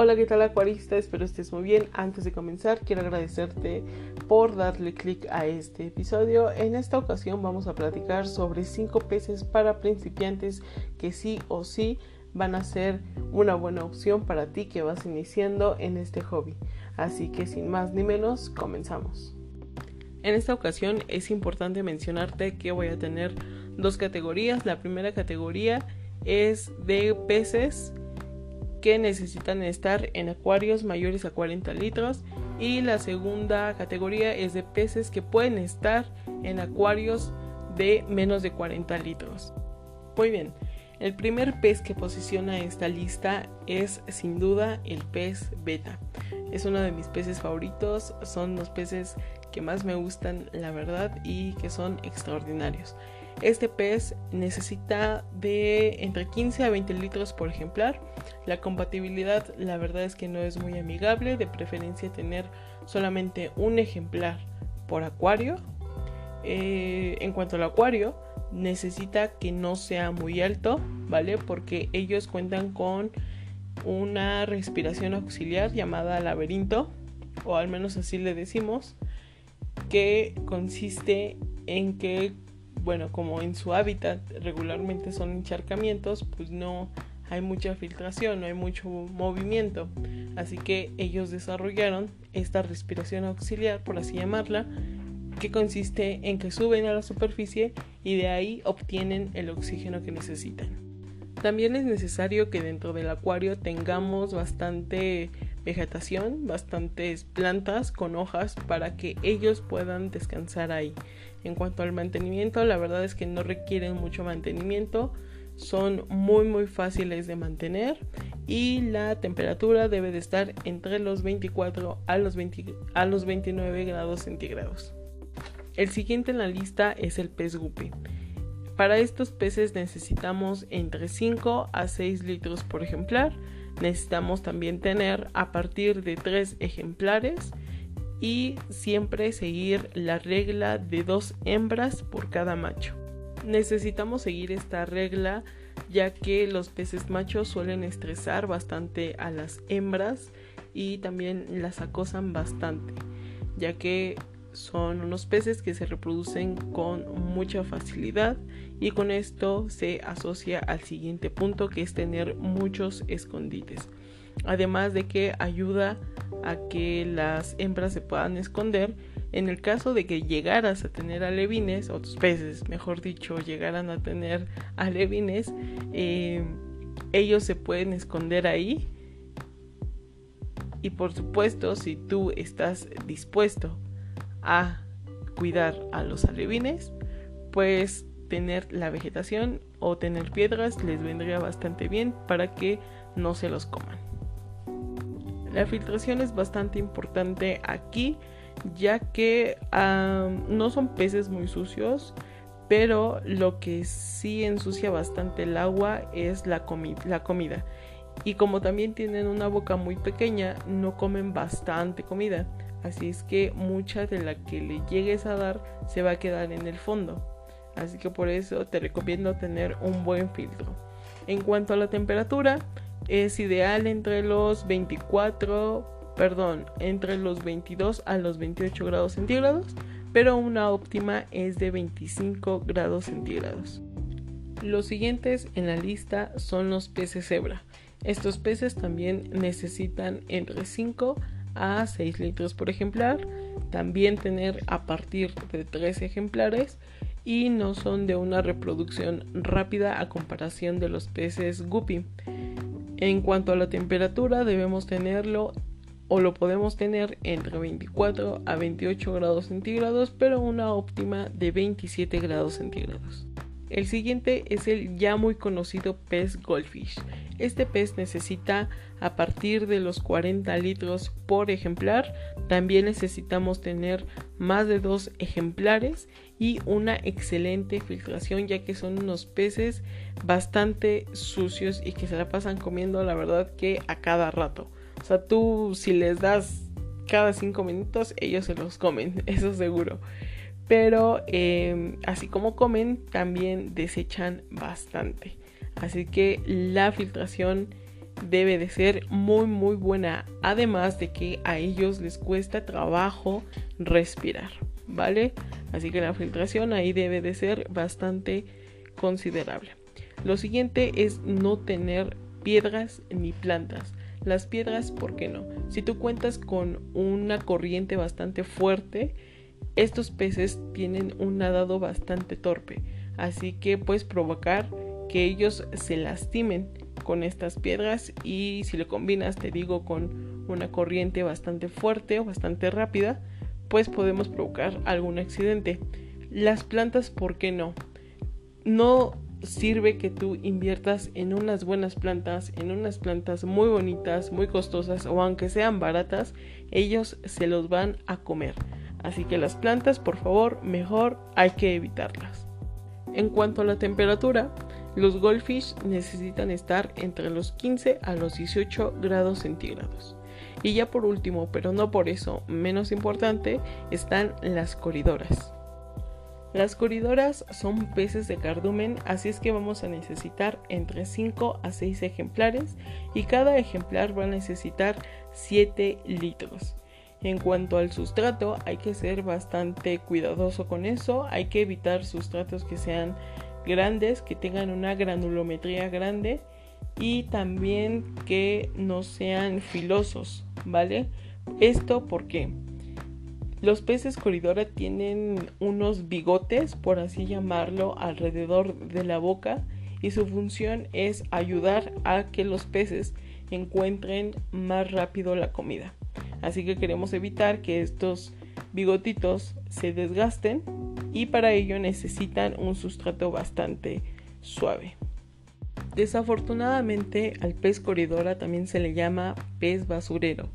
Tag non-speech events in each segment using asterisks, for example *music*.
Hola, ¿qué tal acuarista? Espero estés muy bien. Antes de comenzar, quiero agradecerte por darle clic a este episodio. En esta ocasión vamos a platicar sobre 5 peces para principiantes que sí o sí van a ser una buena opción para ti que vas iniciando en este hobby. Así que sin más ni menos, comenzamos. En esta ocasión es importante mencionarte que voy a tener dos categorías. La primera categoría es de peces necesitan estar en acuarios mayores a 40 litros y la segunda categoría es de peces que pueden estar en acuarios de menos de 40 litros. Muy bien, el primer pez que posiciona esta lista es sin duda el pez beta. Es uno de mis peces favoritos, son los peces que más me gustan la verdad y que son extraordinarios. Este pez necesita de entre 15 a 20 litros por ejemplar. La compatibilidad la verdad es que no es muy amigable, de preferencia tener solamente un ejemplar por acuario. Eh, en cuanto al acuario, necesita que no sea muy alto, ¿vale? Porque ellos cuentan con una respiración auxiliar llamada laberinto, o al menos así le decimos, que consiste en que bueno, como en su hábitat regularmente son encharcamientos, pues no hay mucha filtración, no hay mucho movimiento. Así que ellos desarrollaron esta respiración auxiliar, por así llamarla, que consiste en que suben a la superficie y de ahí obtienen el oxígeno que necesitan. También es necesario que dentro del acuario tengamos bastante vegetación, bastantes plantas con hojas para que ellos puedan descansar ahí. En cuanto al mantenimiento, la verdad es que no requieren mucho mantenimiento, son muy muy fáciles de mantener y la temperatura debe de estar entre los 24 a los, a los 29 grados centígrados. El siguiente en la lista es el pez guppy. Para estos peces necesitamos entre 5 a 6 litros por ejemplar. Necesitamos también tener a partir de 3 ejemplares y siempre seguir la regla de dos hembras por cada macho. Necesitamos seguir esta regla ya que los peces machos suelen estresar bastante a las hembras y también las acosan bastante, ya que son unos peces que se reproducen con mucha facilidad y con esto se asocia al siguiente punto que es tener muchos escondites. Además de que ayuda a que las hembras se puedan esconder en el caso de que llegaras a tener alevines, o tus peces, mejor dicho, llegaran a tener alevines, eh, ellos se pueden esconder ahí. Y por supuesto, si tú estás dispuesto a cuidar a los alevines, pues tener la vegetación o tener piedras les vendría bastante bien para que no se los coman. La filtración es bastante importante aquí ya que no son peces muy sucios, pero lo que sí ensucia bastante el agua es la, la comida. Y como también tienen una boca muy pequeña, no comen bastante comida. Así es que mucha de la que le llegues a dar se va a quedar en el fondo. Así que por eso te recomiendo tener un buen filtro. En cuanto a la temperatura, es ideal entre los 24, perdón, entre los 22 a los 28 grados centígrados, pero una óptima es de 25 grados centígrados. Los siguientes en la lista son los peces cebra. Estos peces también necesitan entre 5 a 6 litros por ejemplar, también tener a partir de 3 ejemplares y no son de una reproducción rápida a comparación de los peces guppy. En cuanto a la temperatura, debemos tenerlo o lo podemos tener entre 24 a 28 grados centígrados, pero una óptima de 27 grados centígrados. El siguiente es el ya muy conocido pez goldfish. Este pez necesita a partir de los 40 litros por ejemplar. También necesitamos tener más de dos ejemplares y una excelente filtración ya que son unos peces bastante sucios y que se la pasan comiendo la verdad que a cada rato. O sea, tú si les das cada 5 minutos ellos se los comen, *laughs* eso seguro pero em, así como comen también desechan bastante así que la filtración debe de ser muy muy buena. Además de que a ellos les cuesta trabajo respirar, ¿vale? Así que la filtración ahí debe de ser bastante considerable. Lo siguiente es no tener piedras ni plantas. Las piedras, ¿por qué no? Si tú cuentas con una corriente bastante fuerte, estos peces tienen un nadado bastante torpe, así que puedes provocar que ellos se lastimen con estas piedras y si lo combinas, te digo, con una corriente bastante fuerte o bastante rápida, pues podemos provocar algún accidente. Las plantas, ¿por qué no? No sirve que tú inviertas en unas buenas plantas, en unas plantas muy bonitas, muy costosas o aunque sean baratas, ellos se los van a comer. Así que las plantas, por favor, mejor hay que evitarlas. En cuanto a la temperatura, los goldfish necesitan estar entre los 15 a los 18 grados centígrados. Y ya por último, pero no por eso menos importante, están las coridoras. Las coridoras son peces de cardumen, así es que vamos a necesitar entre 5 a 6 ejemplares y cada ejemplar va a necesitar 7 litros. En cuanto al sustrato, hay que ser bastante cuidadoso con eso, hay que evitar sustratos que sean grandes, que tengan una granulometría grande y también que no sean filosos, ¿vale? Esto porque los peces coridora tienen unos bigotes, por así llamarlo, alrededor de la boca y su función es ayudar a que los peces encuentren más rápido la comida. Así que queremos evitar que estos bigotitos se desgasten y para ello necesitan un sustrato bastante suave. Desafortunadamente al pez corredora también se le llama pez basurero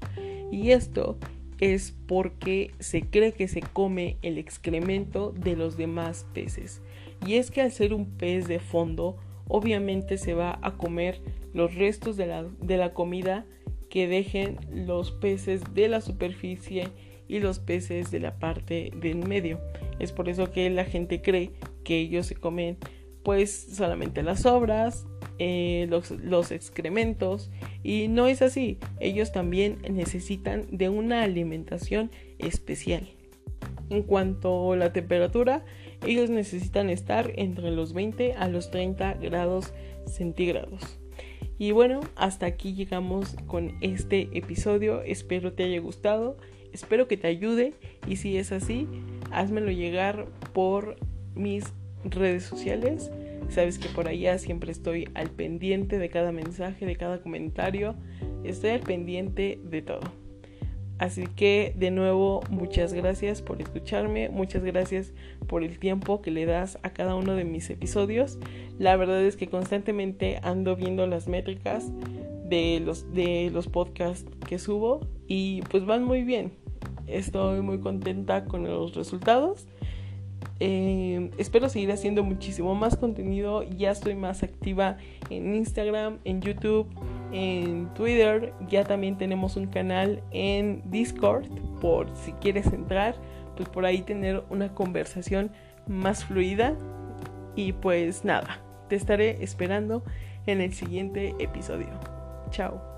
y esto es porque se cree que se come el excremento de los demás peces. Y es que al ser un pez de fondo, obviamente se va a comer los restos de la, de la comida que dejen los peces de la superficie y los peces de la parte del medio. Es por eso que la gente cree que ellos se comen pues solamente las sobras, eh, los, los excrementos y no es así. Ellos también necesitan de una alimentación especial. En cuanto a la temperatura, ellos necesitan estar entre los 20 a los 30 grados centígrados. Y bueno, hasta aquí llegamos con este episodio. Espero te haya gustado espero que te ayude y si es así, házmelo llegar por mis redes sociales. Sabes que por allá siempre estoy al pendiente de cada mensaje, de cada comentario. Estoy al pendiente de todo. Así que de nuevo muchas gracias por escucharme, muchas gracias por el tiempo que le das a cada uno de mis episodios. La verdad es que constantemente ando viendo las métricas de los, de los podcasts que subo y pues van muy bien. Estoy muy contenta con los resultados. Eh, espero seguir haciendo muchísimo más contenido. Ya estoy más activa en Instagram, en YouTube, en Twitter. Ya también tenemos un canal en Discord por si quieres entrar, pues por ahí tener una conversación más fluida. Y pues nada, te estaré esperando en el siguiente episodio. Chao.